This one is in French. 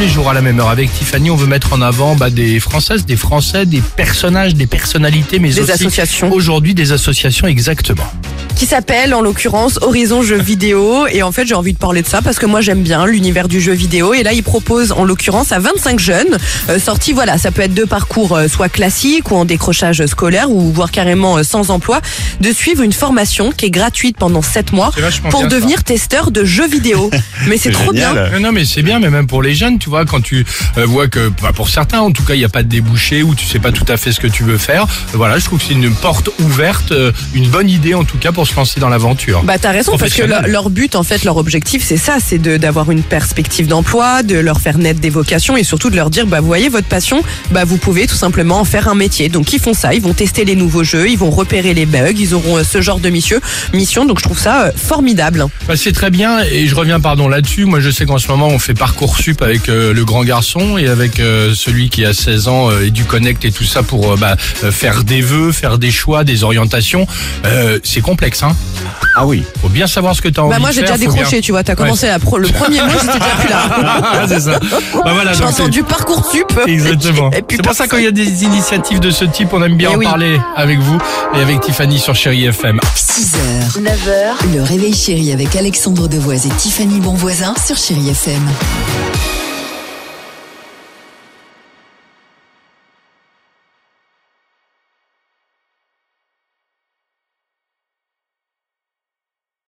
Les jours à la même heure avec Tiffany, on veut mettre en avant bah, des Françaises, des Français, des personnages, des personnalités, mais Des aussi associations. aujourd'hui des associations exactement. qui s'appelle en l'occurrence Horizon Jeux Vidéo et en fait j'ai envie de parler de ça parce que moi j'aime bien l'univers du jeu vidéo et là il propose en l'occurrence à 25 jeunes euh, sortis voilà ça peut être deux parcours euh, soit classiques ou en décrochage scolaire ou voire carrément euh, sans emploi de suivre une formation qui est gratuite pendant 7 mois pour ça. devenir testeur de jeux vidéo mais c'est trop bien Non, non, mais c'est bien, mais même pour les jeunes, tu vois, quand tu euh, vois que, bah, pour certains, en tout cas, il n'y a pas de débouché ou tu sais pas tout à fait ce que tu veux faire. euh, voilà, je trouve que c'est une porte ouverte, euh, une bonne idée en tout cas pour se lancer dans l'aventure. Bah t'as raison parce que leur, leur but en fait leur objectif c'est ça c'est d'avoir une perspective d'emploi de leur faire naître des vocations et surtout de leur dire bah vous voyez votre passion bah vous pouvez tout simplement en faire un métier donc ils font ça ils vont tester les nouveaux jeux ils vont repérer les bugs ils auront ce genre de mission mission donc je trouve ça formidable Bah, c'est très bien et je reviens pardon là-dessus. Moi je sais qu'en ce moment on fait Parcoursup avec euh, le grand garçon et avec euh, celui qui a 16 ans euh, et du Connect et tout ça pour euh, bah, faire des vœux, faire des choix, des orientations. Euh, c'est complexe hein. Ah oui. Faut bien savoir ce que tu as envie bah moi j'ai déjà faut bien- décroché tu vois t'as commencé la pro- le premier mois j'étais déjà plus là c'est ça. Bah voilà, j'ai entendu parcours sup Exactement. C'est pour ça quand il y a des initiatives de ce type, on aime bien Eh en oui. parler avec vous et avec Tiffany sur Chéri FM. 6h, 9h, le réveil chéri avec Alexandre Devoise et Tiffany Bonvoisin sur Chérie FM.